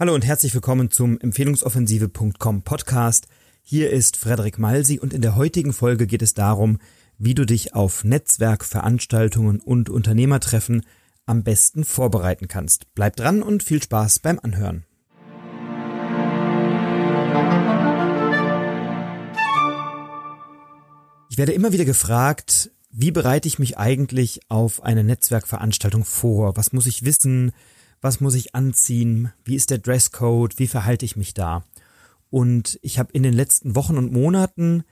Hallo und herzlich willkommen zum Empfehlungsoffensive.com Podcast. Hier ist Frederik Malsi und in der heutigen Folge geht es darum, wie du dich auf Netzwerkveranstaltungen und Unternehmertreffen am besten vorbereiten kannst. Bleib dran und viel Spaß beim Anhören. Ich werde immer wieder gefragt, wie bereite ich mich eigentlich auf eine Netzwerkveranstaltung vor? Was muss ich wissen? Was muss ich anziehen, wie ist der Dresscode, wie verhalte ich mich da. Und ich habe in den letzten Wochen und Monaten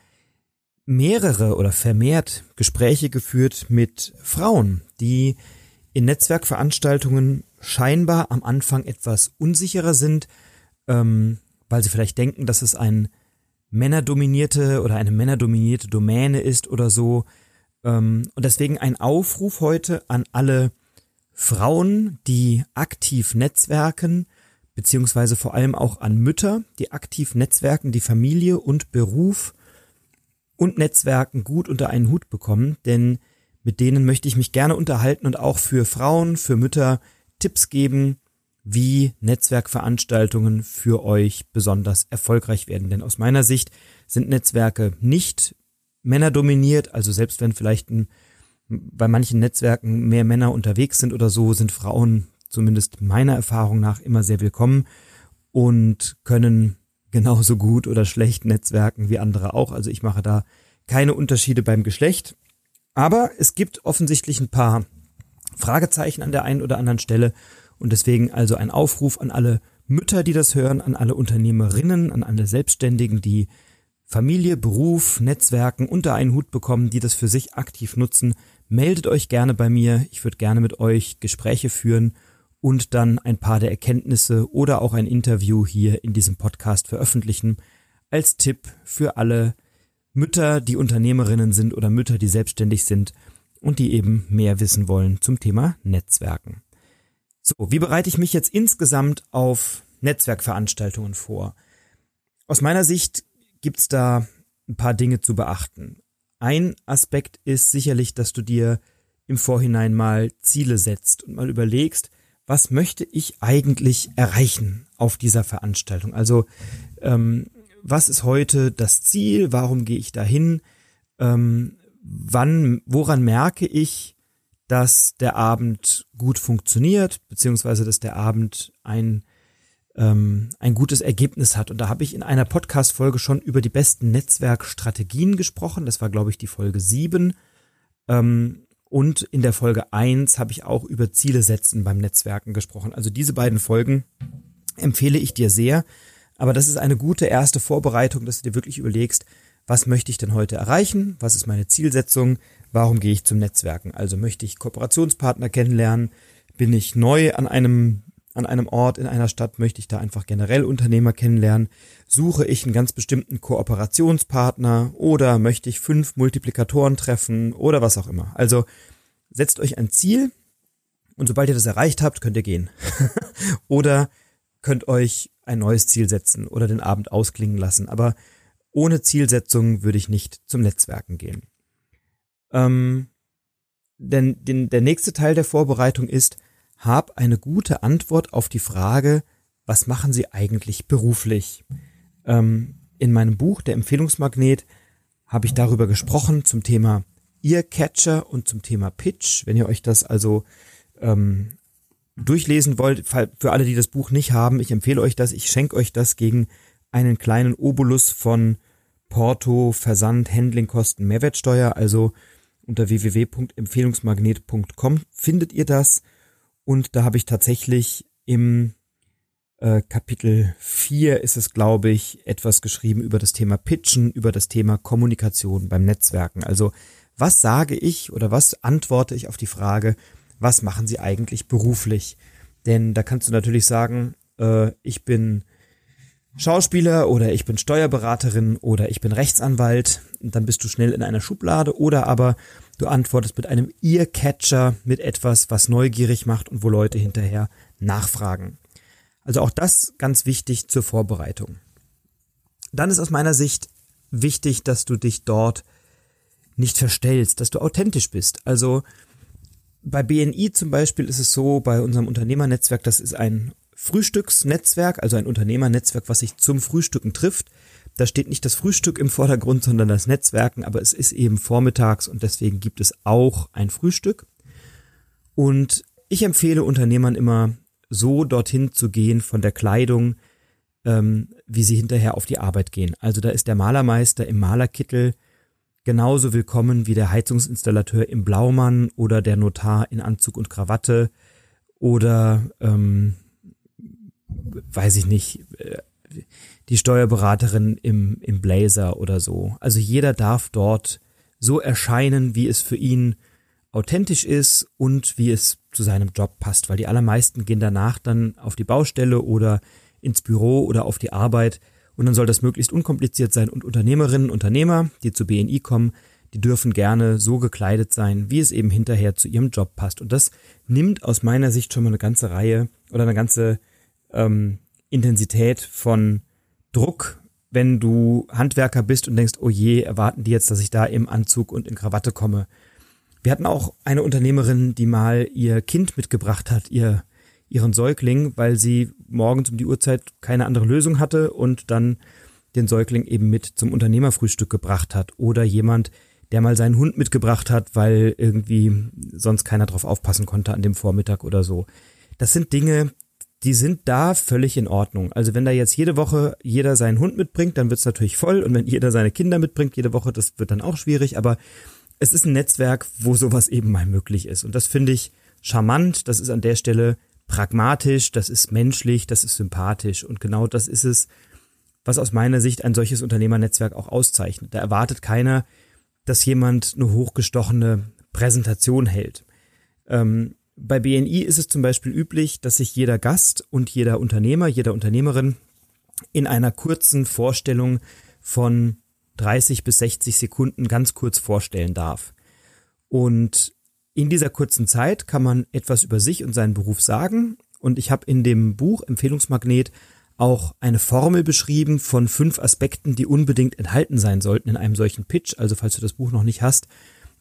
mehrere oder vermehrt Gespräche geführt mit Frauen, die in Netzwerkveranstaltungen scheinbar am Anfang etwas unsicherer sind, ähm, weil sie vielleicht denken, dass es ein männerdominierte oder eine männerdominierte Domäne ist oder so. Ähm, und deswegen ein Aufruf heute an alle Frauen, die aktiv netzwerken, beziehungsweise vor allem auch an Mütter, die aktiv netzwerken, die Familie und Beruf und Netzwerken gut unter einen Hut bekommen, denn mit denen möchte ich mich gerne unterhalten und auch für Frauen, für Mütter Tipps geben, wie Netzwerkveranstaltungen für euch besonders erfolgreich werden. Denn aus meiner Sicht sind Netzwerke nicht männerdominiert, also selbst wenn vielleicht ein bei manchen Netzwerken mehr Männer unterwegs sind oder so, sind Frauen zumindest meiner Erfahrung nach immer sehr willkommen und können genauso gut oder schlecht netzwerken wie andere auch. Also ich mache da keine Unterschiede beim Geschlecht. Aber es gibt offensichtlich ein paar Fragezeichen an der einen oder anderen Stelle und deswegen also ein Aufruf an alle Mütter, die das hören, an alle Unternehmerinnen, an alle Selbstständigen, die Familie, Beruf, Netzwerken unter einen Hut bekommen, die das für sich aktiv nutzen, meldet euch gerne bei mir. Ich würde gerne mit euch Gespräche führen und dann ein paar der Erkenntnisse oder auch ein Interview hier in diesem Podcast veröffentlichen als Tipp für alle Mütter, die Unternehmerinnen sind oder Mütter, die selbstständig sind und die eben mehr wissen wollen zum Thema Netzwerken. So, wie bereite ich mich jetzt insgesamt auf Netzwerkveranstaltungen vor? Aus meiner Sicht gibt's da ein paar Dinge zu beachten. Ein Aspekt ist sicherlich, dass du dir im Vorhinein mal Ziele setzt und mal überlegst, was möchte ich eigentlich erreichen auf dieser Veranstaltung? Also ähm, was ist heute das Ziel? Warum gehe ich dahin? Ähm, wann, woran merke ich, dass der Abend gut funktioniert, beziehungsweise dass der Abend ein ähm, ein gutes Ergebnis hat. Und da habe ich in einer Podcast-Folge schon über die besten Netzwerkstrategien gesprochen. Das war, glaube ich, die Folge sieben. Ähm, und in der Folge eins habe ich auch über Ziele setzen beim Netzwerken gesprochen. Also diese beiden Folgen empfehle ich dir sehr. Aber das ist eine gute erste Vorbereitung, dass du dir wirklich überlegst, was möchte ich denn heute erreichen? Was ist meine Zielsetzung? Warum gehe ich zum Netzwerken? Also möchte ich Kooperationspartner kennenlernen? Bin ich neu an einem an einem Ort, in einer Stadt, möchte ich da einfach generell Unternehmer kennenlernen? Suche ich einen ganz bestimmten Kooperationspartner oder möchte ich fünf Multiplikatoren treffen oder was auch immer? Also setzt euch ein Ziel und sobald ihr das erreicht habt, könnt ihr gehen. oder könnt euch ein neues Ziel setzen oder den Abend ausklingen lassen. Aber ohne Zielsetzung würde ich nicht zum Netzwerken gehen. Ähm, denn den, der nächste Teil der Vorbereitung ist, hab eine gute Antwort auf die Frage, was machen Sie eigentlich beruflich? Ähm, in meinem Buch, der Empfehlungsmagnet, habe ich darüber gesprochen zum Thema Earcatcher und zum Thema Pitch. Wenn ihr euch das also ähm, durchlesen wollt, für alle, die das Buch nicht haben, ich empfehle euch das. Ich schenke euch das gegen einen kleinen Obolus von Porto, Versand, Handlingkosten, Mehrwertsteuer. Also unter www.empfehlungsmagnet.com findet ihr das. Und da habe ich tatsächlich im äh, Kapitel 4 ist es, glaube ich, etwas geschrieben über das Thema Pitchen, über das Thema Kommunikation beim Netzwerken. Also was sage ich oder was antworte ich auf die Frage, was machen Sie eigentlich beruflich? Denn da kannst du natürlich sagen, äh, ich bin Schauspieler oder ich bin Steuerberaterin oder ich bin Rechtsanwalt. Dann bist du schnell in einer Schublade oder aber Du antwortest mit einem Earcatcher, mit etwas, was neugierig macht und wo Leute hinterher nachfragen. Also auch das ganz wichtig zur Vorbereitung. Dann ist aus meiner Sicht wichtig, dass du dich dort nicht verstellst, dass du authentisch bist. Also bei BNI zum Beispiel ist es so, bei unserem Unternehmernetzwerk, das ist ein Frühstücksnetzwerk, also ein Unternehmernetzwerk, was sich zum Frühstücken trifft. Da steht nicht das Frühstück im Vordergrund, sondern das Netzwerken, aber es ist eben vormittags und deswegen gibt es auch ein Frühstück. Und ich empfehle Unternehmern immer, so dorthin zu gehen von der Kleidung, ähm, wie sie hinterher auf die Arbeit gehen. Also da ist der Malermeister im Malerkittel genauso willkommen wie der Heizungsinstallateur im Blaumann oder der Notar in Anzug und Krawatte oder ähm, weiß ich nicht, äh, die Steuerberaterin im, im Blazer oder so. Also jeder darf dort so erscheinen, wie es für ihn authentisch ist und wie es zu seinem Job passt, weil die allermeisten gehen danach dann auf die Baustelle oder ins Büro oder auf die Arbeit und dann soll das möglichst unkompliziert sein und Unternehmerinnen, Unternehmer, die zu BNI kommen, die dürfen gerne so gekleidet sein, wie es eben hinterher zu ihrem Job passt. Und das nimmt aus meiner Sicht schon mal eine ganze Reihe oder eine ganze ähm, Intensität von Druck, wenn du Handwerker bist und denkst, oh je, erwarten die jetzt, dass ich da im Anzug und in Krawatte komme. Wir hatten auch eine Unternehmerin, die mal ihr Kind mitgebracht hat, ihr, ihren Säugling, weil sie morgens um die Uhrzeit keine andere Lösung hatte und dann den Säugling eben mit zum Unternehmerfrühstück gebracht hat. Oder jemand, der mal seinen Hund mitgebracht hat, weil irgendwie sonst keiner drauf aufpassen konnte an dem Vormittag oder so. Das sind Dinge, die sind da völlig in Ordnung. Also wenn da jetzt jede Woche jeder seinen Hund mitbringt, dann wird's natürlich voll. Und wenn jeder seine Kinder mitbringt jede Woche, das wird dann auch schwierig. Aber es ist ein Netzwerk, wo sowas eben mal möglich ist. Und das finde ich charmant. Das ist an der Stelle pragmatisch, das ist menschlich, das ist sympathisch. Und genau das ist es, was aus meiner Sicht ein solches Unternehmernetzwerk auch auszeichnet. Da erwartet keiner, dass jemand eine hochgestochene Präsentation hält. Ähm, bei BNI ist es zum Beispiel üblich, dass sich jeder Gast und jeder Unternehmer, jeder Unternehmerin in einer kurzen Vorstellung von 30 bis 60 Sekunden ganz kurz vorstellen darf. Und in dieser kurzen Zeit kann man etwas über sich und seinen Beruf sagen. Und ich habe in dem Buch Empfehlungsmagnet auch eine Formel beschrieben von fünf Aspekten, die unbedingt enthalten sein sollten in einem solchen Pitch. Also falls du das Buch noch nicht hast,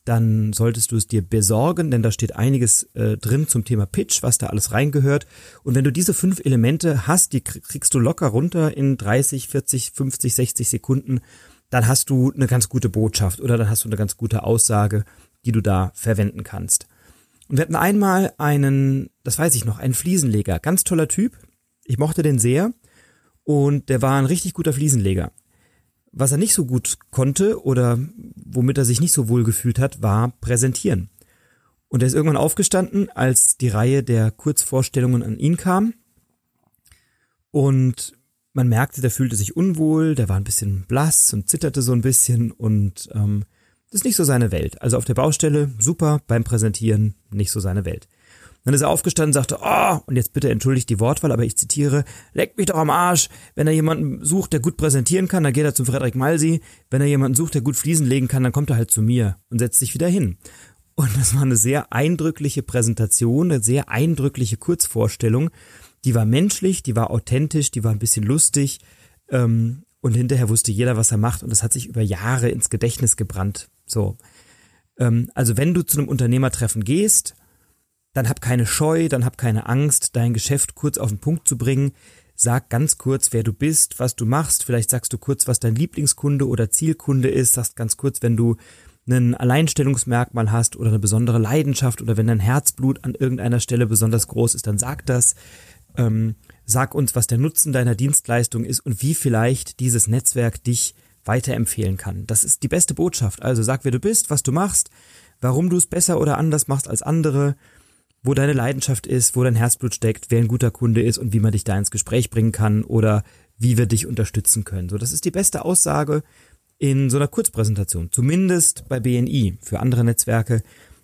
dann solltest du es dir besorgen, denn da steht einiges äh, drin zum Thema Pitch, was da alles reingehört. Und wenn du diese fünf Elemente hast, die kriegst du locker runter in 30, 40, 50, 60 Sekunden, dann hast du eine ganz gute Botschaft oder dann hast du eine ganz gute Aussage, die du da verwenden kannst. Und wir hatten einmal einen, das weiß ich noch, einen Fliesenleger, ganz toller Typ. Ich mochte den sehr und der war ein richtig guter Fliesenleger. Was er nicht so gut konnte oder womit er sich nicht so wohl gefühlt hat, war präsentieren. Und er ist irgendwann aufgestanden, als die Reihe der Kurzvorstellungen an ihn kam. Und man merkte, der fühlte sich unwohl, der war ein bisschen blass und zitterte so ein bisschen und ähm, das ist nicht so seine Welt. Also auf der Baustelle super, beim Präsentieren nicht so seine Welt. Dann ist er aufgestanden und sagte, oh, und jetzt bitte entschuldigt die Wortwahl, aber ich zitiere, leckt mich doch am Arsch. Wenn er jemanden sucht, der gut präsentieren kann, dann geht er zum Frederik Malsi. Wenn er jemanden sucht, der gut Fliesen legen kann, dann kommt er halt zu mir und setzt sich wieder hin. Und das war eine sehr eindrückliche Präsentation, eine sehr eindrückliche Kurzvorstellung. Die war menschlich, die war authentisch, die war ein bisschen lustig. Ähm, und hinterher wusste jeder, was er macht. Und das hat sich über Jahre ins Gedächtnis gebrannt. So. Ähm, also wenn du zu einem Unternehmertreffen gehst dann hab keine Scheu, dann hab keine Angst, dein Geschäft kurz auf den Punkt zu bringen. Sag ganz kurz, wer du bist, was du machst. Vielleicht sagst du kurz, was dein Lieblingskunde oder Zielkunde ist. Sagst ganz kurz, wenn du ein Alleinstellungsmerkmal hast oder eine besondere Leidenschaft oder wenn dein Herzblut an irgendeiner Stelle besonders groß ist, dann sag das. Ähm, sag uns, was der Nutzen deiner Dienstleistung ist und wie vielleicht dieses Netzwerk dich weiterempfehlen kann. Das ist die beste Botschaft. Also sag, wer du bist, was du machst, warum du es besser oder anders machst als andere wo deine Leidenschaft ist, wo dein Herzblut steckt, wer ein guter Kunde ist und wie man dich da ins Gespräch bringen kann oder wie wir dich unterstützen können. So, das ist die beste Aussage in so einer Kurzpräsentation. Zumindest bei BNI. Für andere Netzwerke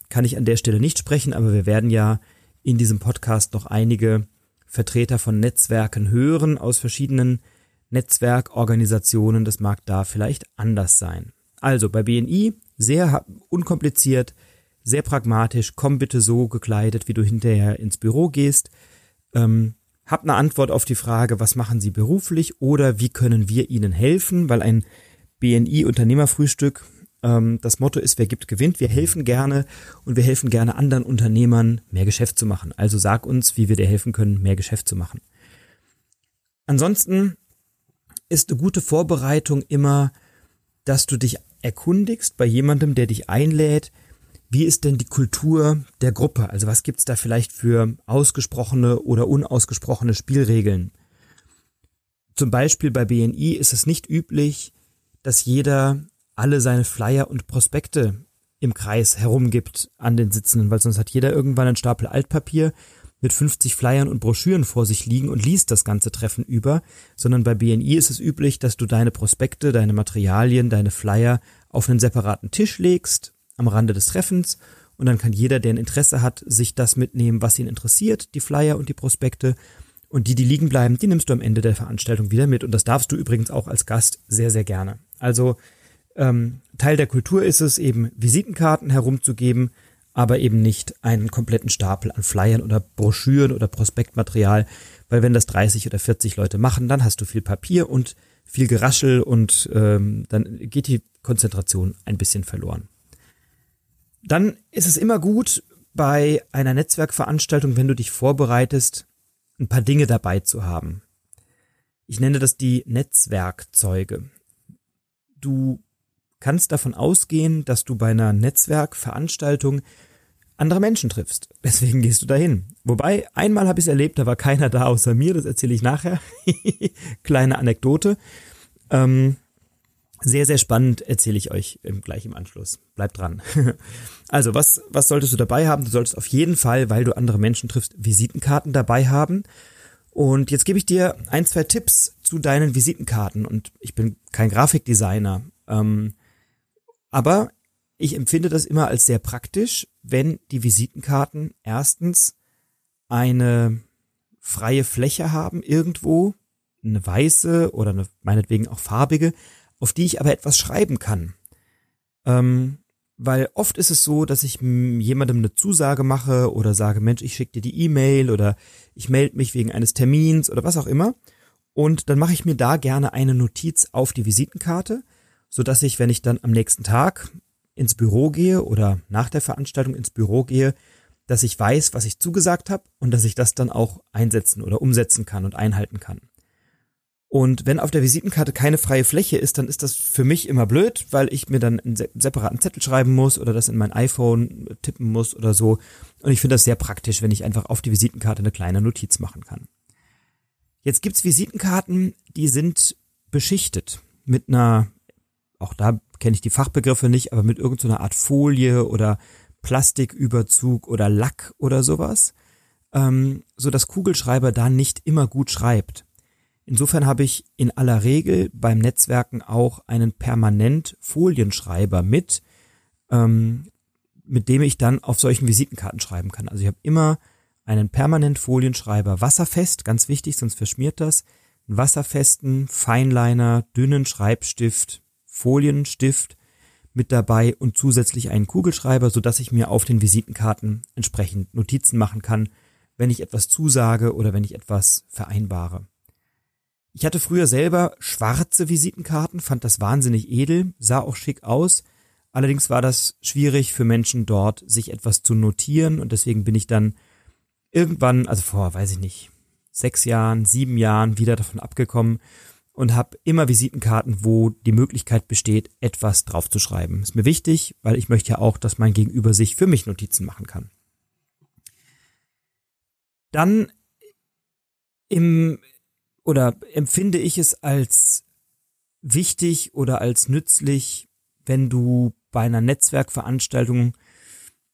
kann ich an der Stelle nicht sprechen, aber wir werden ja in diesem Podcast noch einige Vertreter von Netzwerken hören aus verschiedenen Netzwerkorganisationen. Das mag da vielleicht anders sein. Also bei BNI sehr unkompliziert, sehr pragmatisch, komm bitte so gekleidet, wie du hinterher ins Büro gehst. Ähm, hab eine Antwort auf die Frage, was machen Sie beruflich oder wie können wir Ihnen helfen, weil ein BNI-Unternehmerfrühstück, ähm, das Motto ist, wer gibt, gewinnt. Wir helfen gerne und wir helfen gerne anderen Unternehmern, mehr Geschäft zu machen. Also sag uns, wie wir dir helfen können, mehr Geschäft zu machen. Ansonsten ist eine gute Vorbereitung immer, dass du dich erkundigst bei jemandem, der dich einlädt, wie ist denn die Kultur der Gruppe? Also was gibt's da vielleicht für ausgesprochene oder unausgesprochene Spielregeln? Zum Beispiel bei BNI ist es nicht üblich, dass jeder alle seine Flyer und Prospekte im Kreis herumgibt an den Sitzenden, weil sonst hat jeder irgendwann einen Stapel Altpapier mit 50 Flyern und Broschüren vor sich liegen und liest das ganze Treffen über, sondern bei BNI ist es üblich, dass du deine Prospekte, deine Materialien, deine Flyer auf einen separaten Tisch legst am Rande des Treffens und dann kann jeder, der ein Interesse hat, sich das mitnehmen, was ihn interessiert, die Flyer und die Prospekte und die, die liegen bleiben, die nimmst du am Ende der Veranstaltung wieder mit und das darfst du übrigens auch als Gast sehr, sehr gerne. Also ähm, Teil der Kultur ist es eben, Visitenkarten herumzugeben, aber eben nicht einen kompletten Stapel an Flyern oder Broschüren oder Prospektmaterial, weil wenn das 30 oder 40 Leute machen, dann hast du viel Papier und viel Geraschel und ähm, dann geht die Konzentration ein bisschen verloren. Dann ist es immer gut, bei einer Netzwerkveranstaltung, wenn du dich vorbereitest, ein paar Dinge dabei zu haben. Ich nenne das die Netzwerkzeuge. Du kannst davon ausgehen, dass du bei einer Netzwerkveranstaltung andere Menschen triffst. Deswegen gehst du dahin. Wobei, einmal habe ich es erlebt, da war keiner da außer mir, das erzähle ich nachher. Kleine Anekdote. Ähm, sehr, sehr spannend erzähle ich euch gleich im Anschluss. Bleibt dran. also, was, was solltest du dabei haben? Du solltest auf jeden Fall, weil du andere Menschen triffst, Visitenkarten dabei haben. Und jetzt gebe ich dir ein, zwei Tipps zu deinen Visitenkarten. Und ich bin kein Grafikdesigner. Ähm, aber ich empfinde das immer als sehr praktisch, wenn die Visitenkarten erstens eine freie Fläche haben irgendwo, eine weiße oder eine, meinetwegen auch farbige, auf die ich aber etwas schreiben kann. Ähm, weil oft ist es so, dass ich jemandem eine Zusage mache oder sage, Mensch, ich schicke dir die E-Mail oder ich melde mich wegen eines Termins oder was auch immer. Und dann mache ich mir da gerne eine Notiz auf die Visitenkarte so dass ich, wenn ich dann am nächsten Tag ins Büro gehe oder nach der Veranstaltung ins Büro gehe, dass ich weiß, was ich zugesagt habe und dass ich das dann auch einsetzen oder umsetzen kann und einhalten kann. Und wenn auf der Visitenkarte keine freie Fläche ist, dann ist das für mich immer blöd, weil ich mir dann einen separaten Zettel schreiben muss oder das in mein iPhone tippen muss oder so. Und ich finde das sehr praktisch, wenn ich einfach auf die Visitenkarte eine kleine Notiz machen kann. Jetzt gibt's Visitenkarten, die sind beschichtet mit einer auch da kenne ich die Fachbegriffe nicht, aber mit irgendeiner Art Folie oder Plastiküberzug oder Lack oder sowas, ähm, so dass Kugelschreiber da nicht immer gut schreibt. Insofern habe ich in aller Regel beim Netzwerken auch einen permanent Folienschreiber mit, ähm, mit dem ich dann auf solchen Visitenkarten schreiben kann. Also ich habe immer einen permanent Folienschreiber wasserfest, ganz wichtig, sonst verschmiert das, einen wasserfesten, Feinliner, dünnen Schreibstift, Folienstift mit dabei und zusätzlich einen Kugelschreiber, so dass ich mir auf den Visitenkarten entsprechend Notizen machen kann, wenn ich etwas zusage oder wenn ich etwas vereinbare. Ich hatte früher selber schwarze Visitenkarten, fand das wahnsinnig edel, sah auch schick aus. Allerdings war das schwierig für Menschen dort, sich etwas zu notieren und deswegen bin ich dann irgendwann, also vor, weiß ich nicht, sechs Jahren, sieben Jahren wieder davon abgekommen und habe immer Visitenkarten, wo die Möglichkeit besteht, etwas draufzuschreiben. Ist mir wichtig, weil ich möchte ja auch, dass mein Gegenüber sich für mich Notizen machen kann. Dann im oder empfinde ich es als wichtig oder als nützlich, wenn du bei einer Netzwerkveranstaltung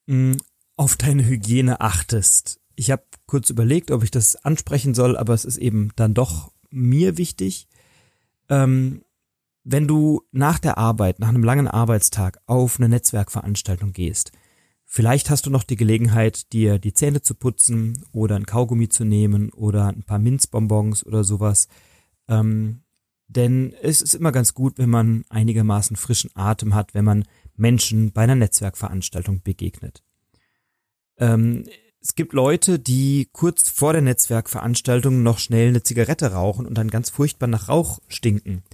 mh, hm, auf deine Hygiene achtest. Ich habe kurz überlegt, ob ich das ansprechen soll, aber es ist eben dann doch mir wichtig ähm, wenn du nach der Arbeit, nach einem langen Arbeitstag auf eine Netzwerkveranstaltung gehst, vielleicht hast du noch die Gelegenheit, dir die Zähne zu putzen oder ein Kaugummi zu nehmen oder ein paar Minzbonbons oder sowas. Ähm, denn es ist immer ganz gut, wenn man einigermaßen frischen Atem hat, wenn man Menschen bei einer Netzwerkveranstaltung begegnet. Ähm, es gibt Leute, die kurz vor der Netzwerkveranstaltung noch schnell eine Zigarette rauchen und dann ganz furchtbar nach Rauch stinken.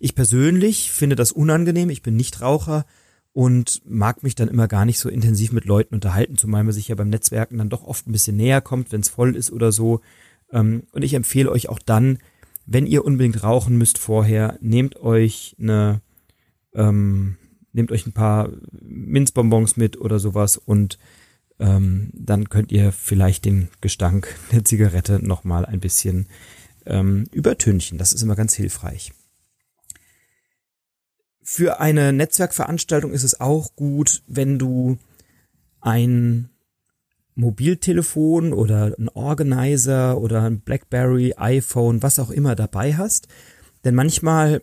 Ich persönlich finde das unangenehm, ich bin nicht Raucher und mag mich dann immer gar nicht so intensiv mit Leuten unterhalten, zumal man sich ja beim Netzwerken dann doch oft ein bisschen näher kommt, wenn es voll ist oder so. Ähm, und ich empfehle euch auch dann, wenn ihr unbedingt rauchen müsst vorher, nehmt euch eine, ähm, nehmt euch ein paar Minzbonbons mit oder sowas und ähm, dann könnt ihr vielleicht den Gestank der Zigarette nochmal ein bisschen ähm, übertünchen. Das ist immer ganz hilfreich. Für eine Netzwerkveranstaltung ist es auch gut, wenn du ein Mobiltelefon oder ein Organizer oder ein Blackberry, iPhone, was auch immer dabei hast. Denn manchmal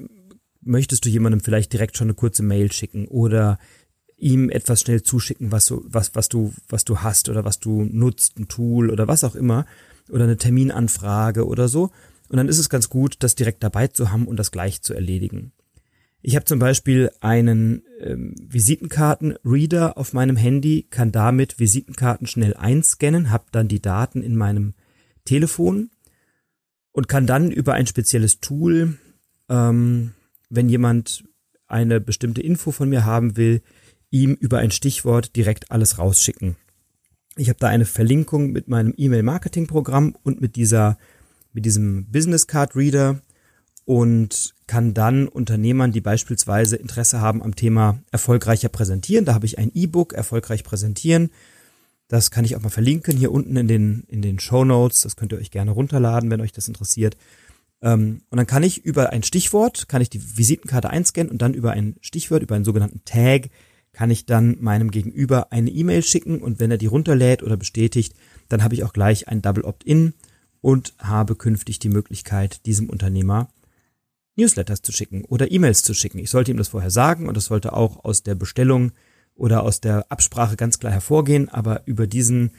möchtest du jemandem vielleicht direkt schon eine kurze Mail schicken oder ihm etwas schnell zuschicken, was du, was, was du, was du hast oder was du nutzt, ein Tool oder was auch immer oder eine Terminanfrage oder so. Und dann ist es ganz gut, das direkt dabei zu haben und das gleich zu erledigen. Ich habe zum Beispiel einen ähm, Visitenkartenreader auf meinem Handy, kann damit Visitenkarten schnell einscannen, habe dann die Daten in meinem Telefon und kann dann über ein spezielles Tool, ähm, wenn jemand eine bestimmte Info von mir haben will, ihm über ein Stichwort direkt alles rausschicken. Ich habe da eine Verlinkung mit meinem E-Mail-Marketing-Programm und mit dieser mit diesem Business Card Reader und kann dann Unternehmern, die beispielsweise Interesse haben am Thema erfolgreicher präsentieren, da habe ich ein E-Book, erfolgreich präsentieren. Das kann ich auch mal verlinken hier unten in den, in den Show Notes. Das könnt ihr euch gerne runterladen, wenn euch das interessiert. Ähm, und dann kann ich über ein Stichwort, kann ich die Visitenkarte einscannen und dann über ein Stichwort, über einen sogenannten Tag, kann ich dann meinem Gegenüber eine E-Mail schicken und wenn er die runterlädt oder bestätigt, dann habe ich auch gleich ein Double Opt-in und habe künftig die Möglichkeit, diesem Unternehmer Newsletters zu schicken oder E-Mails zu schicken. Ich sollte ihm das vorher sagen und das sollte auch aus der Bestellung oder aus der Absprache ganz klar hervorgehen, aber über diesen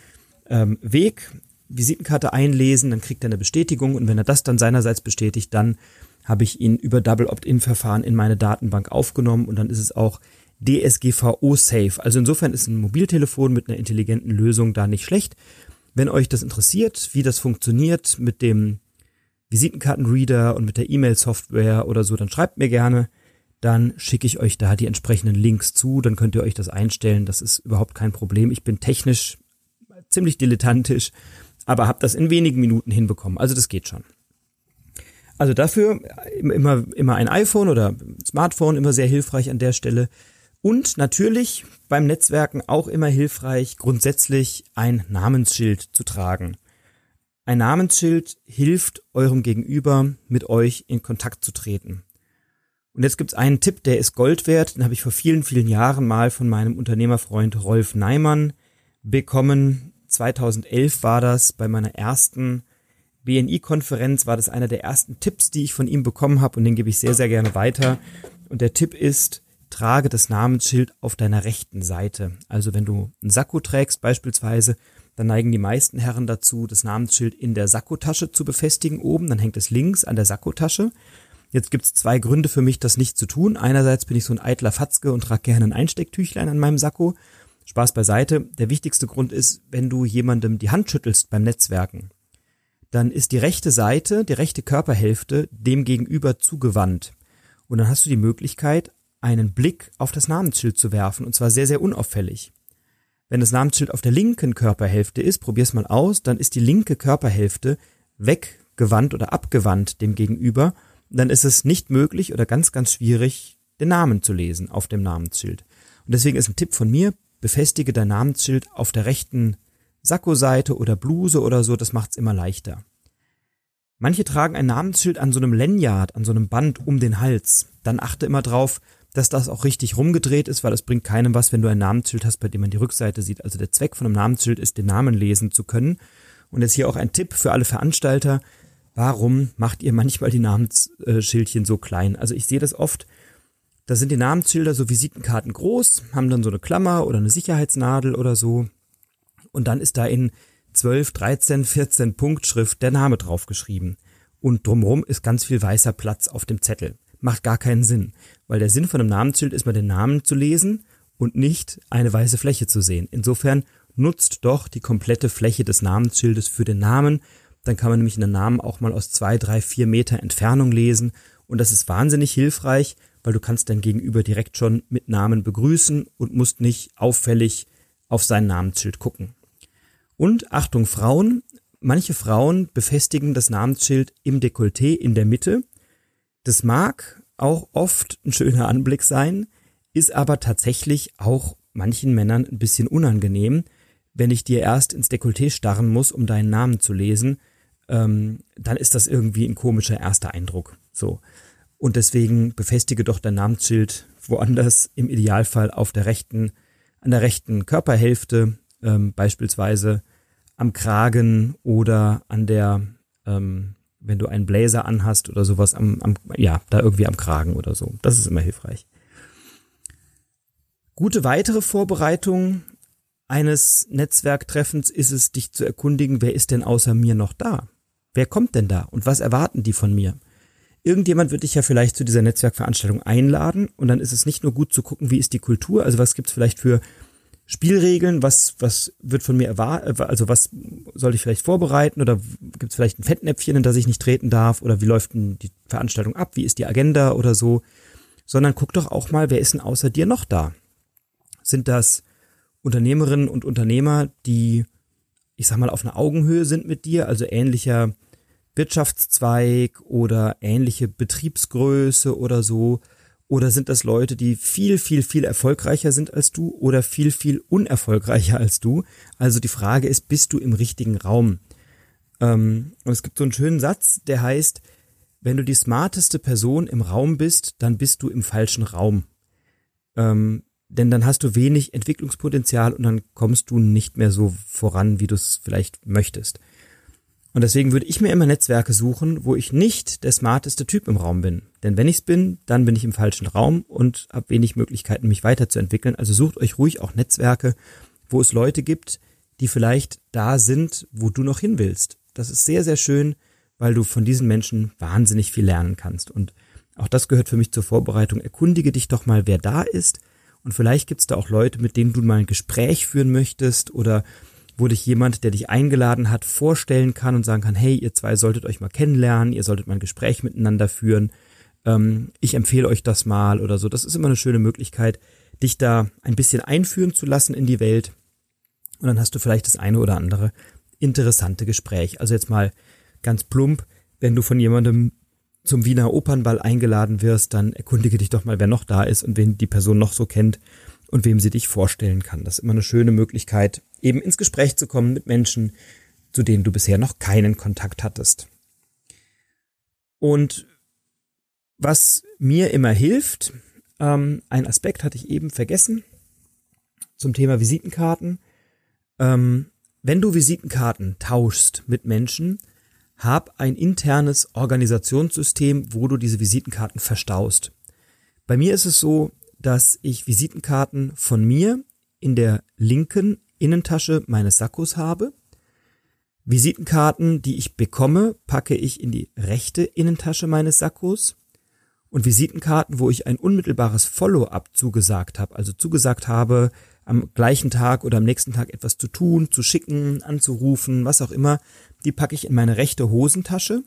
ähm, Weg Visitenkarte einlesen, dann kriegt er eine Bestätigung und wenn er das dann seinerseits bestätigt, dann habe ich ihn über Double Opt-in-Verfahren in meine Datenbank aufgenommen und dann ist es auch DSGVO-safe. Also insofern ist ein Mobiltelefon mit einer intelligenten Lösung da nicht schlecht. Wenn euch das interessiert, wie das funktioniert mit dem Visitenkartenreader und mit der E-Mail-Software oder so, dann schreibt mir gerne. Dann schicke ich euch da die entsprechenden Links zu. Dann könnt ihr euch das einstellen. Das ist überhaupt kein Problem. Ich bin technisch ziemlich dilettantisch, aber habe das in wenigen Minuten hinbekommen. Also das geht schon. Also dafür immer, immer ein iPhone oder Smartphone immer sehr hilfreich an der Stelle. Und natürlich beim Netzwerken auch immer hilfreich, grundsätzlich ein Namensschild zu tragen. Ein Namensschild hilft eurem Gegenüber, mit euch in Kontakt zu treten. Und jetzt gibt's einen Tipp, der ist Gold wert, den habe ich vor vielen, vielen Jahren mal von meinem Unternehmerfreund Rolf Neimann bekommen. 2011 war das bei meiner ersten BNI-Konferenz, war das einer der ersten Tipps, die ich von ihm bekommen habe und den gebe ich sehr, sehr gerne weiter. Und der Tipp ist, trage das Namensschild auf deiner rechten Seite. Also wenn du einen Sakko trägst beispielsweise dann neigen die meisten Herren dazu, das Namensschild in der Sakkotasche zu befestigen oben, dann hängt es links an der Sakkotasche. Jetzt gibt's zwei Gründe für mich, das nicht zu tun. Einerseits bin ich so ein eitler Fatzke und trage gerne ein Einstecktüchlein an meinem Sakko. Spaß beiseite. Der wichtigste Grund ist, wenn du jemandem die Hand schüttelst beim Netzwerken, dann ist die rechte Seite, die rechte Körperhälfte dem gegenüber zugewandt. Und dann hast du die Möglichkeit, einen Blick auf das Namensschild zu werfen, und zwar sehr, sehr unauffällig. Wenn das Namensschild auf der linken Körperhälfte ist, probier's mal aus, dann ist die linke Körperhälfte weggewandt oder abgewandt dem Gegenüber. Dann ist es nicht möglich oder ganz, ganz schwierig, den Namen zu lesen auf dem Namensschild. Und deswegen ist ein Tipp von mir, befestige dein Namensschild auf der rechten Sakkoseite oder Bluse oder so, das macht's immer leichter. Manche tragen ein Namensschild an so einem Lanyard, an so einem Band um den Hals. Dann achte immer drauf, dass das auch richtig rumgedreht ist, weil es bringt keinem was, wenn du ein Namensschild hast, bei dem man die Rückseite sieht. Also der Zweck von einem Namensschild ist, den Namen lesen zu können. Und jetzt hier auch ein Tipp für alle Veranstalter. Warum macht ihr manchmal die Namensschildchen so klein? Also ich sehe das oft, da sind die Namensschilder so Visitenkarten groß, haben dann so eine Klammer oder eine Sicherheitsnadel oder so. Und dann ist da in 12, 13, 14 Punktschrift der Name draufgeschrieben. Und drumherum ist ganz viel weißer Platz auf dem Zettel macht gar keinen Sinn, weil der Sinn von einem Namensschild ist mal den Namen zu lesen und nicht eine weiße Fläche zu sehen. Insofern nutzt doch die komplette Fläche des Namensschildes für den Namen. Dann kann man nämlich einen Namen auch mal aus zwei, drei, vier Meter Entfernung lesen und das ist wahnsinnig hilfreich, weil du kannst dein Gegenüber direkt schon mit Namen begrüßen und musst nicht auffällig auf sein Namensschild gucken. Und Achtung Frauen, manche Frauen befestigen das Namensschild im Dekolleté in der Mitte. Das mag auch oft ein schöner Anblick sein, ist aber tatsächlich auch manchen Männern ein bisschen unangenehm, wenn ich dir erst ins Dekolleté starren muss, um deinen Namen zu lesen, ähm, dann ist das irgendwie ein komischer erster Eindruck. So. Und deswegen befestige doch dein Namensschild woanders, im Idealfall auf der rechten, an der rechten Körperhälfte, ähm, beispielsweise am Kragen oder an der, ähm, wenn du einen Blazer anhast oder sowas, am, am, ja, da irgendwie am Kragen oder so. Das ist immer hilfreich. Gute weitere Vorbereitung eines Netzwerktreffens ist es, dich zu erkundigen, wer ist denn außer mir noch da? Wer kommt denn da und was erwarten die von mir? Irgendjemand wird dich ja vielleicht zu dieser Netzwerkveranstaltung einladen und dann ist es nicht nur gut zu gucken, wie ist die Kultur, also was gibt's vielleicht für Spielregeln, was, was wird von mir erwartet, also was soll ich vielleicht vorbereiten oder gibt's vielleicht ein Fettnäpfchen, in das ich nicht treten darf oder wie läuft denn die Veranstaltung ab, wie ist die Agenda oder so, sondern guck doch auch mal, wer ist denn außer dir noch da? Sind das Unternehmerinnen und Unternehmer, die, ich sag mal, auf einer Augenhöhe sind mit dir, also ähnlicher Wirtschaftszweig oder ähnliche Betriebsgröße oder so? Oder sind das Leute, die viel, viel, viel erfolgreicher sind als du oder viel, viel unerfolgreicher als du? Also die Frage ist, bist du im richtigen Raum? Ähm, und es gibt so einen schönen Satz, der heißt, wenn du die smarteste Person im Raum bist, dann bist du im falschen Raum. Ähm, denn dann hast du wenig Entwicklungspotenzial und dann kommst du nicht mehr so voran, wie du es vielleicht möchtest. Und deswegen würde ich mir immer Netzwerke suchen, wo ich nicht der smarteste Typ im Raum bin. Denn wenn ich's bin, dann bin ich im falschen Raum und habe wenig Möglichkeiten, mich weiterzuentwickeln. Also sucht euch ruhig auch Netzwerke, wo es Leute gibt, die vielleicht da sind, wo du noch hin willst. Das ist sehr, sehr schön, weil du von diesen Menschen wahnsinnig viel lernen kannst. Und auch das gehört für mich zur Vorbereitung. Erkundige dich doch mal, wer da ist und vielleicht gibt es da auch Leute, mit denen du mal ein Gespräch führen möchtest oder wo dich jemand, der dich eingeladen hat, vorstellen kann und sagen kann, hey, ihr zwei solltet euch mal kennenlernen, ihr solltet mal ein Gespräch miteinander führen. Ähm, ich empfehle euch das mal oder so. Das ist immer eine schöne Möglichkeit, dich da ein bisschen einführen zu lassen in die Welt. Und dann hast du vielleicht das eine oder andere interessante Gespräch. Also jetzt mal ganz plump, wenn du von jemandem zum Wiener Opernball eingeladen wirst, dann erkundige dich doch mal, wer noch da ist und wen die Person noch so kennt und wem sie dich vorstellen kann. Das ist immer eine schöne Möglichkeit, eben ins Gespräch zu kommen mit Menschen, zu denen du bisher noch keinen Kontakt hattest. Und was mir immer hilft, ähm, ein Aspekt hatte ich eben vergessen zum Thema Visitenkarten. Ähm, wenn du Visitenkarten tauschst mit Menschen, hab ein internes Organisationssystem, wo du diese Visitenkarten verstaust. Bei mir ist es so, dass ich Visitenkarten von mir in der linken Innentasche meines Sakkos habe. Visitenkarten, die ich bekomme, packe ich in die rechte Innentasche meines Sakkos. Und Visitenkarten, wo ich ein unmittelbares Follow-up zugesagt habe, also zugesagt habe, am gleichen Tag oder am nächsten Tag etwas zu tun, zu schicken, anzurufen, was auch immer, die packe ich in meine rechte Hosentasche.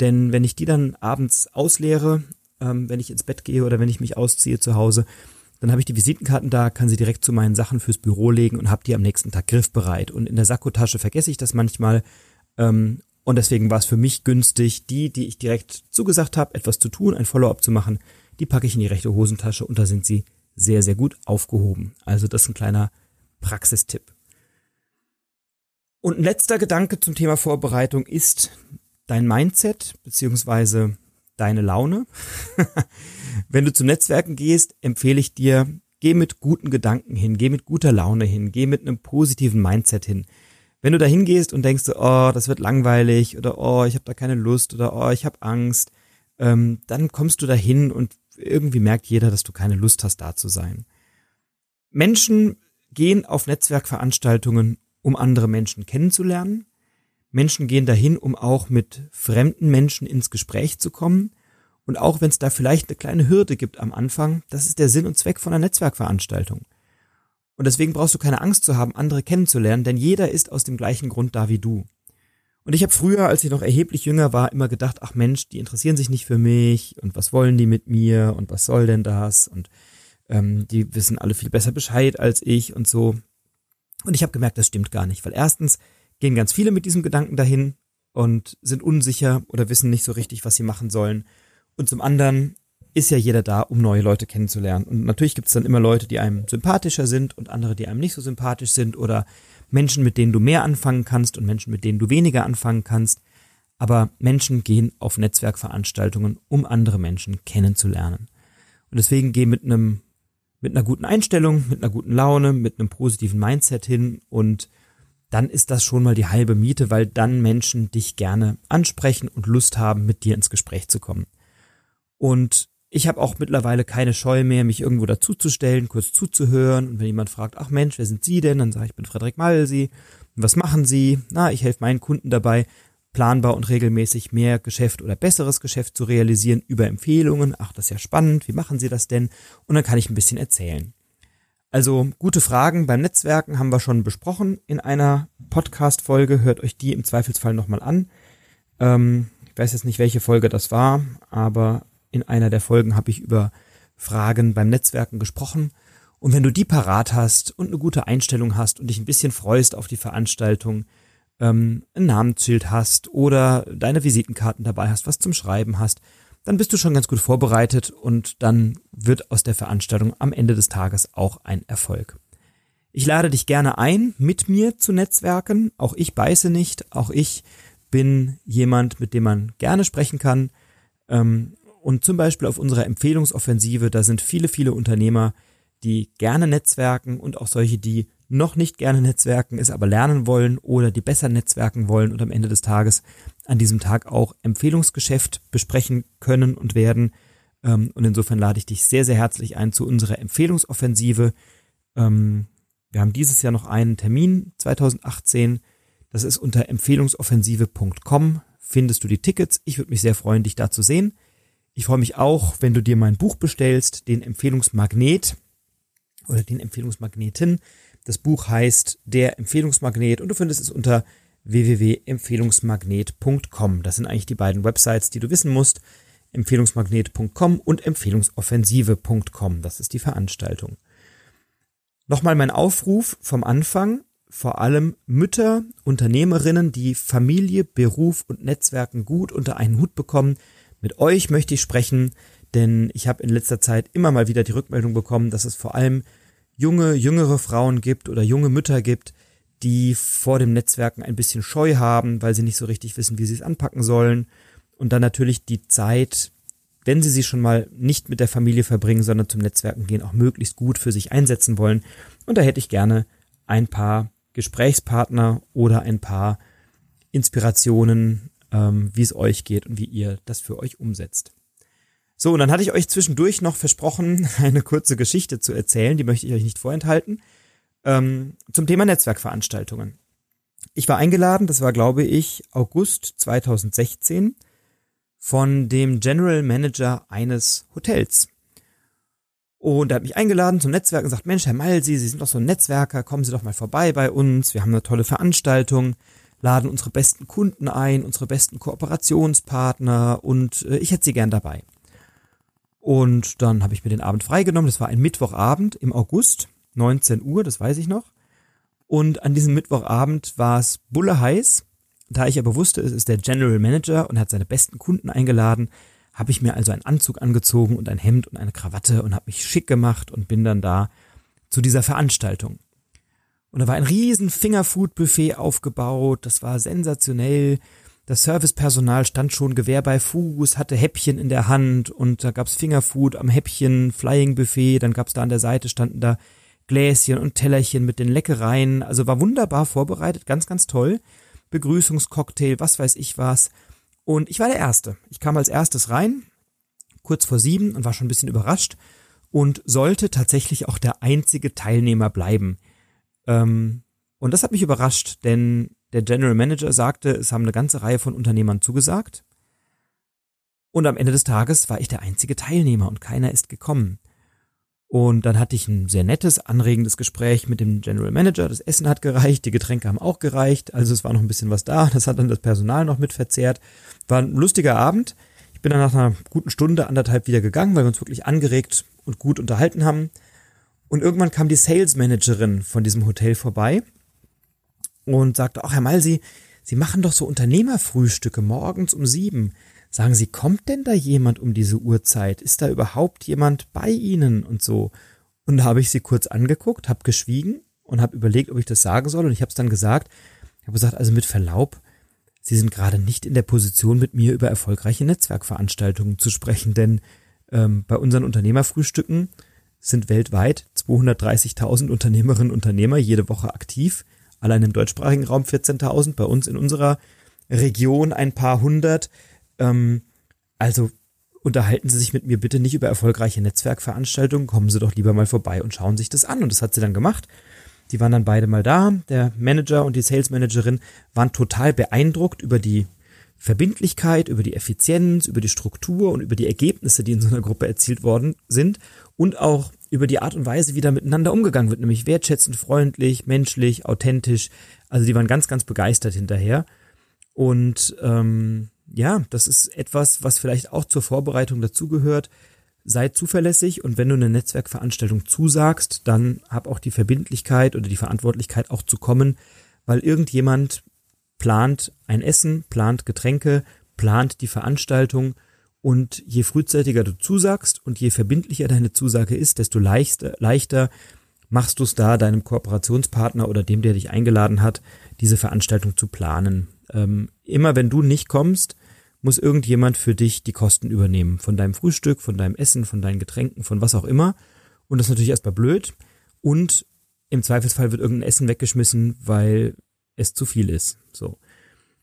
Denn wenn ich die dann abends ausleere, ähm, wenn ich ins Bett gehe oder wenn ich mich ausziehe zu Hause, dann habe ich die Visitenkarten da, kann sie direkt zu meinen Sachen fürs Büro legen und habe die am nächsten Tag griffbereit. Und in der Sakkotasche vergesse ich das manchmal. Ähm, und deswegen war es für mich günstig, die, die ich direkt zugesagt habe, etwas zu tun, ein Follow-up zu machen, die packe ich in die rechte Hosentasche und da sind sie sehr, sehr gut aufgehoben. Also das ist ein kleiner Praxistipp. Und ein letzter Gedanke zum Thema Vorbereitung ist dein Mindset beziehungsweise deine Laune. Wenn du zum Netzwerken gehst, empfehle ich dir, geh mit guten Gedanken hin, geh mit guter Laune hin, geh mit einem positiven Mindset hin. Wenn du da hingehst und denkst, oh, das wird langweilig oder oh, ich habe da keine Lust oder oh, ich habe Angst, ähm, dann kommst du dahin und irgendwie merkt jeder, dass du keine Lust hast, da zu sein. Menschen gehen auf Netzwerkveranstaltungen, um andere Menschen kennenzulernen. Menschen gehen dahin, um auch mit fremden Menschen ins Gespräch zu kommen. Und auch wenn es da vielleicht eine kleine Hürde gibt am Anfang, das ist der Sinn und Zweck von einer Netzwerkveranstaltung. Und deswegen brauchst du keine Angst zu haben, andere kennenzulernen, denn jeder ist aus dem gleichen Grund da wie du. Und ich habe früher, als ich noch erheblich jünger war, immer gedacht, ach Mensch, die interessieren sich nicht für mich und was wollen die mit mir und was soll denn das und ähm, die wissen alle viel besser Bescheid als ich und so. Und ich habe gemerkt, das stimmt gar nicht, weil erstens gehen ganz viele mit diesem Gedanken dahin und sind unsicher oder wissen nicht so richtig, was sie machen sollen. Und zum anderen ist ja jeder da, um neue Leute kennenzulernen. Und natürlich gibt es dann immer Leute, die einem sympathischer sind und andere, die einem nicht so sympathisch sind oder Menschen, mit denen du mehr anfangen kannst und Menschen, mit denen du weniger anfangen kannst. Aber Menschen gehen auf Netzwerkveranstaltungen, um andere Menschen kennenzulernen. Und deswegen geh mit einem, mit einer guten Einstellung, mit einer guten Laune, mit einem positiven Mindset hin und dann ist das schon mal die halbe Miete, weil dann Menschen dich gerne ansprechen und Lust haben, mit dir ins Gespräch zu kommen. Und ich habe auch mittlerweile keine Scheu mehr, mich irgendwo dazuzustellen, kurz zuzuhören. Und wenn jemand fragt, ach Mensch, wer sind Sie denn? Dann sage ich, ich bin Frederik Malsi. Was machen Sie? Na, ich helfe meinen Kunden dabei, planbar und regelmäßig mehr Geschäft oder besseres Geschäft zu realisieren über Empfehlungen. Ach, das ist ja spannend. Wie machen Sie das denn? Und dann kann ich ein bisschen erzählen. Also gute Fragen beim Netzwerken haben wir schon besprochen in einer Podcast-Folge. Hört euch die im Zweifelsfall nochmal an. Ähm, ich weiß jetzt nicht, welche Folge das war, aber in einer der Folgen habe ich über Fragen beim Netzwerken gesprochen. Und wenn du die parat hast und eine gute Einstellung hast und dich ein bisschen freust auf die Veranstaltung, ähm, ein Namensschild hast oder deine Visitenkarten dabei hast, was zum Schreiben hast, dann bist du schon ganz gut vorbereitet und dann wird aus der Veranstaltung am Ende des Tages auch ein Erfolg. Ich lade dich gerne ein, mit mir zu netzwerken. Auch ich beiße nicht. Auch ich bin jemand, mit dem man gerne sprechen kann. Ähm, und zum Beispiel auf unserer Empfehlungsoffensive, da sind viele, viele Unternehmer, die gerne netzwerken und auch solche, die noch nicht gerne netzwerken, es aber lernen wollen oder die besser netzwerken wollen und am Ende des Tages an diesem Tag auch Empfehlungsgeschäft besprechen können und werden. Ähm, und insofern lade ich dich sehr, sehr herzlich ein zu unserer Empfehlungsoffensive. Ähm, wir haben dieses Jahr noch einen Termin 2018. Das ist unter empfehlungsoffensive.com findest du die Tickets. Ich würde mich sehr freuen, dich da zu sehen. Ich freue mich auch, wenn du dir mein Buch bestellst, den Empfehlungsmagnet oder den Empfehlungsmagneten. Das Buch heißt Der Empfehlungsmagnet und du findest es unter www.empfehlungsmagnet.com. Das sind eigentlich die beiden Websites, die du wissen musst. Empfehlungsmagnet.com und Empfehlungsoffensive.com. Das ist die Veranstaltung. Nochmal mein Aufruf vom Anfang. Vor allem Mütter, Unternehmerinnen, die Familie, Beruf und Netzwerken gut unter einen Hut bekommen, mit euch möchte ich sprechen, denn ich habe in letzter Zeit immer mal wieder die Rückmeldung bekommen, dass es vor allem junge, jüngere Frauen gibt oder junge Mütter gibt, die vor dem Netzwerken ein bisschen Scheu haben, weil sie nicht so richtig wissen, wie sie es anpacken sollen. Und dann natürlich die Zeit, wenn sie sie schon mal nicht mit der Familie verbringen, sondern zum Netzwerken gehen, auch möglichst gut für sich einsetzen wollen. Und da hätte ich gerne ein paar Gesprächspartner oder ein paar Inspirationen, ähm, wie es euch geht und wie ihr das für euch umsetzt. So, und dann hatte ich euch zwischendurch noch versprochen, eine kurze Geschichte zu erzählen, die möchte ich euch nicht vorenthalten, ähm, zum Thema Netzwerkveranstaltungen. Ich war eingeladen, das war glaube ich August 2016, von dem General Manager eines Hotels. Und er hat mich eingeladen zum Netzwerk und sagt, Mensch, Herr Malsi, Sie sind doch so ein Netzwerker, kommen Sie doch mal vorbei bei uns, wir haben eine tolle Veranstaltung laden unsere besten Kunden ein, unsere besten Kooperationspartner und äh, ich hätte sie gern dabei. Und dann habe ich mir den Abend freigenommen. Das war ein Mittwochabend im August, 19 Uhr, das weiß ich noch. Und an diesem Mittwochabend war es bulle heiß. Da ich aber wusste, es ist der General Manager und hat seine besten Kunden eingeladen, habe ich mir also einen Anzug angezogen und ein Hemd und eine Krawatte und habe mich schick gemacht und bin dann da zu dieser Veranstaltung. Und da war ein riesen Fingerfood-Buffet aufgebaut, das war sensationell. Das Servicepersonal stand schon Gewehr bei Fuß, hatte Häppchen in der Hand und da gab's Fingerfood am Häppchen, Flying Buffet, dann gab's da an der Seite standen da Gläschen und Tellerchen mit den Leckereien. Also war wunderbar vorbereitet, ganz, ganz toll. Begrüßungscocktail, was weiß ich was. Und ich war der Erste. Ich kam als erstes rein, kurz vor sieben und war schon ein bisschen überrascht und sollte tatsächlich auch der einzige Teilnehmer bleiben. Ähm, und das hat mich überrascht, denn der General Manager sagte, es haben eine ganze Reihe von Unternehmern zugesagt. Und am Ende des Tages war ich der einzige Teilnehmer und keiner ist gekommen. Und dann hatte ich ein sehr nettes, anregendes Gespräch mit dem General Manager. Das Essen hat gereicht, die Getränke haben auch gereicht. Also es war noch ein bisschen was da. Das hat dann das Personal noch mit verzehrt. War ein lustiger Abend. Ich bin dann nach einer guten Stunde, anderthalb wieder gegangen, weil wir uns wirklich angeregt und gut unterhalten haben. Und irgendwann kam die Sales Managerin von diesem Hotel vorbei und sagte, ach Herr Malsi, Sie machen doch so Unternehmerfrühstücke morgens um sieben. Sagen Sie, kommt denn da jemand um diese Uhrzeit? Ist da überhaupt jemand bei Ihnen und so? Und da habe ich sie kurz angeguckt, habe geschwiegen und habe überlegt, ob ich das sagen soll. Und ich habe es dann gesagt. Ich habe gesagt, also mit Verlaub, Sie sind gerade nicht in der Position, mit mir über erfolgreiche Netzwerkveranstaltungen zu sprechen, denn ähm, bei unseren Unternehmerfrühstücken sind weltweit 230.000 Unternehmerinnen und Unternehmer jede Woche aktiv. Allein im deutschsprachigen Raum 14.000, bei uns in unserer Region ein paar hundert. Ähm, also unterhalten Sie sich mit mir bitte nicht über erfolgreiche Netzwerkveranstaltungen, kommen Sie doch lieber mal vorbei und schauen sich das an. Und das hat sie dann gemacht. Die waren dann beide mal da. Der Manager und die Sales Managerin waren total beeindruckt über die Verbindlichkeit, über die Effizienz, über die Struktur und über die Ergebnisse, die in so einer Gruppe erzielt worden sind und auch über die Art und Weise, wie da miteinander umgegangen wird, nämlich wertschätzend, freundlich, menschlich, authentisch. Also die waren ganz, ganz begeistert hinterher. Und ähm, ja, das ist etwas, was vielleicht auch zur Vorbereitung dazugehört. Sei zuverlässig und wenn du eine Netzwerkveranstaltung zusagst, dann hab auch die Verbindlichkeit oder die Verantwortlichkeit auch zu kommen, weil irgendjemand plant ein Essen, plant Getränke, plant die Veranstaltung und je frühzeitiger du zusagst und je verbindlicher deine Zusage ist, desto leichter, leichter machst du es da, deinem Kooperationspartner oder dem, der dich eingeladen hat, diese Veranstaltung zu planen. Ähm, immer wenn du nicht kommst, muss irgendjemand für dich die Kosten übernehmen. Von deinem Frühstück, von deinem Essen, von deinen Getränken, von was auch immer. Und das ist natürlich erstmal blöd. Und im Zweifelsfall wird irgendein Essen weggeschmissen, weil es zu viel ist. So.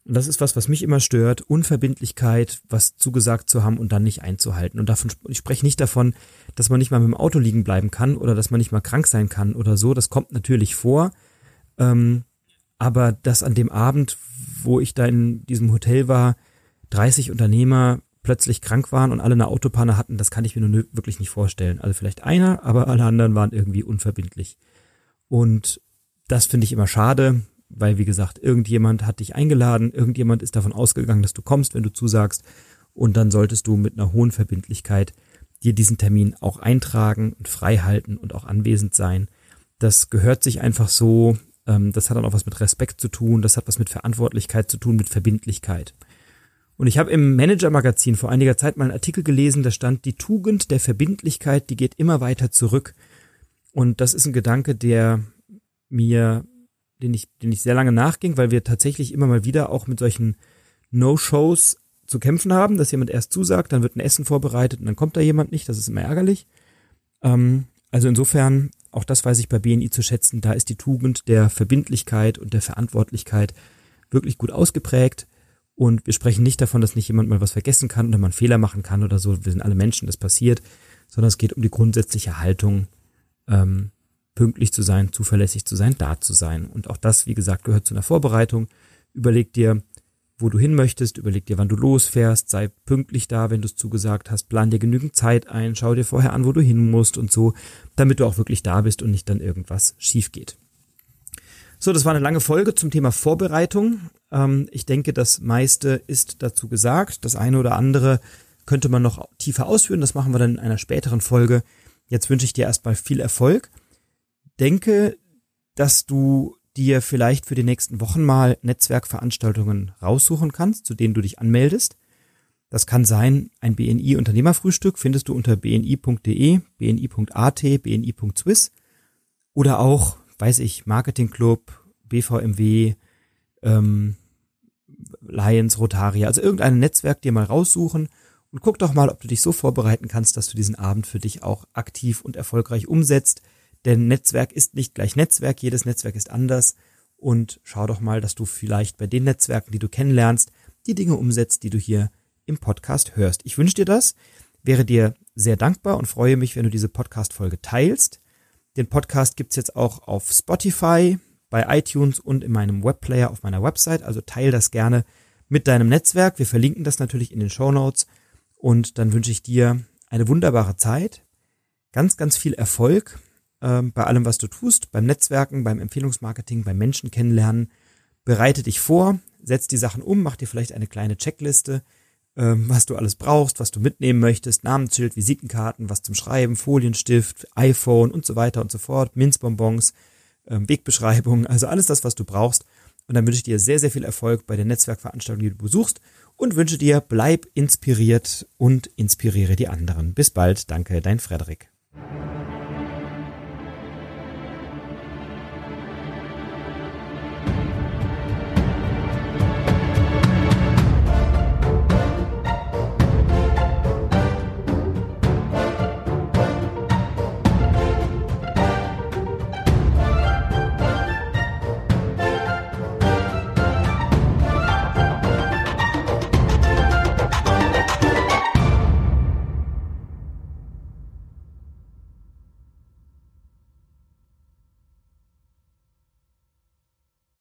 Und das ist was, was mich immer stört. Unverbindlichkeit, was zugesagt zu haben und dann nicht einzuhalten. Und davon, ich spreche nicht davon, dass man nicht mal mit dem Auto liegen bleiben kann oder dass man nicht mal krank sein kann oder so. Das kommt natürlich vor. Ähm, aber dass an dem Abend, wo ich da in diesem Hotel war, 30 Unternehmer plötzlich krank waren und alle eine Autopanne hatten, das kann ich mir nur wirklich nicht vorstellen. Also vielleicht einer, aber alle anderen waren irgendwie unverbindlich. Und das finde ich immer schade, weil wie gesagt, irgendjemand hat dich eingeladen, irgendjemand ist davon ausgegangen, dass du kommst, wenn du zusagst und dann solltest du mit einer hohen Verbindlichkeit dir diesen Termin auch eintragen und frei halten und auch anwesend sein. Das gehört sich einfach so, ähm, das hat dann auch was mit Respekt zu tun, das hat was mit Verantwortlichkeit zu tun, mit Verbindlichkeit. Und ich habe im Manager-Magazin vor einiger Zeit mal einen Artikel gelesen, da stand, die Tugend der Verbindlichkeit, die geht immer weiter zurück. Und das ist ein Gedanke, der mir, den ich, den ich sehr lange nachging, weil wir tatsächlich immer mal wieder auch mit solchen No-Shows zu kämpfen haben, dass jemand erst zusagt, dann wird ein Essen vorbereitet und dann kommt da jemand nicht, das ist immer ärgerlich. Ähm, also insofern, auch das weiß ich bei BNI zu schätzen, da ist die Tugend der Verbindlichkeit und der Verantwortlichkeit wirklich gut ausgeprägt. Und wir sprechen nicht davon, dass nicht jemand mal was vergessen kann oder man Fehler machen kann oder so. Wir sind alle Menschen, das passiert. Sondern es geht um die grundsätzliche Haltung, ähm, pünktlich zu sein, zuverlässig zu sein, da zu sein. Und auch das, wie gesagt, gehört zu einer Vorbereitung. Überleg dir, wo du hin möchtest, überleg dir, wann du losfährst, sei pünktlich da, wenn du es zugesagt hast, plan dir genügend Zeit ein, schau dir vorher an, wo du hin musst und so, damit du auch wirklich da bist und nicht dann irgendwas schief geht. So, das war eine lange Folge zum Thema Vorbereitung. Ähm, ich denke, das meiste ist dazu gesagt. Das eine oder andere könnte man noch tiefer ausführen. Das machen wir dann in einer späteren Folge. Jetzt wünsche ich dir erstmal viel Erfolg. Denke, dass du dir vielleicht für die nächsten Wochen mal Netzwerkveranstaltungen raussuchen kannst, zu denen du dich anmeldest. Das kann sein, ein BNI Unternehmerfrühstück findest du unter bni.de, bni.at, bni.swiss oder auch weiß ich, Marketing-Club, BVMW, ähm, Lions, Rotaria, also irgendein Netzwerk dir mal raussuchen und guck doch mal, ob du dich so vorbereiten kannst, dass du diesen Abend für dich auch aktiv und erfolgreich umsetzt. Denn Netzwerk ist nicht gleich Netzwerk, jedes Netzwerk ist anders und schau doch mal, dass du vielleicht bei den Netzwerken, die du kennenlernst, die Dinge umsetzt, die du hier im Podcast hörst. Ich wünsche dir das, wäre dir sehr dankbar und freue mich, wenn du diese Podcast-Folge teilst. Den Podcast gibt's jetzt auch auf Spotify, bei iTunes und in meinem Webplayer auf meiner Website. Also teil das gerne mit deinem Netzwerk. Wir verlinken das natürlich in den Show Notes. Und dann wünsche ich dir eine wunderbare Zeit, ganz, ganz viel Erfolg äh, bei allem, was du tust, beim Netzwerken, beim Empfehlungsmarketing, beim Menschen kennenlernen. Bereite dich vor, setz die Sachen um, mach dir vielleicht eine kleine Checkliste, ähm, was du alles brauchst, was du mitnehmen möchtest, Namensschild, Visitenkarten, was zum Schreiben, Folienstift, iPhone und so weiter und so fort, Minzbonbons, ähm, Wegbeschreibung, also alles das, was du brauchst. Und dann wünsche ich dir sehr, sehr viel Erfolg bei der Netzwerkveranstaltung, die du besuchst und wünsche dir, bleib inspiriert und inspiriere die anderen. Bis bald. Danke, dein Frederik.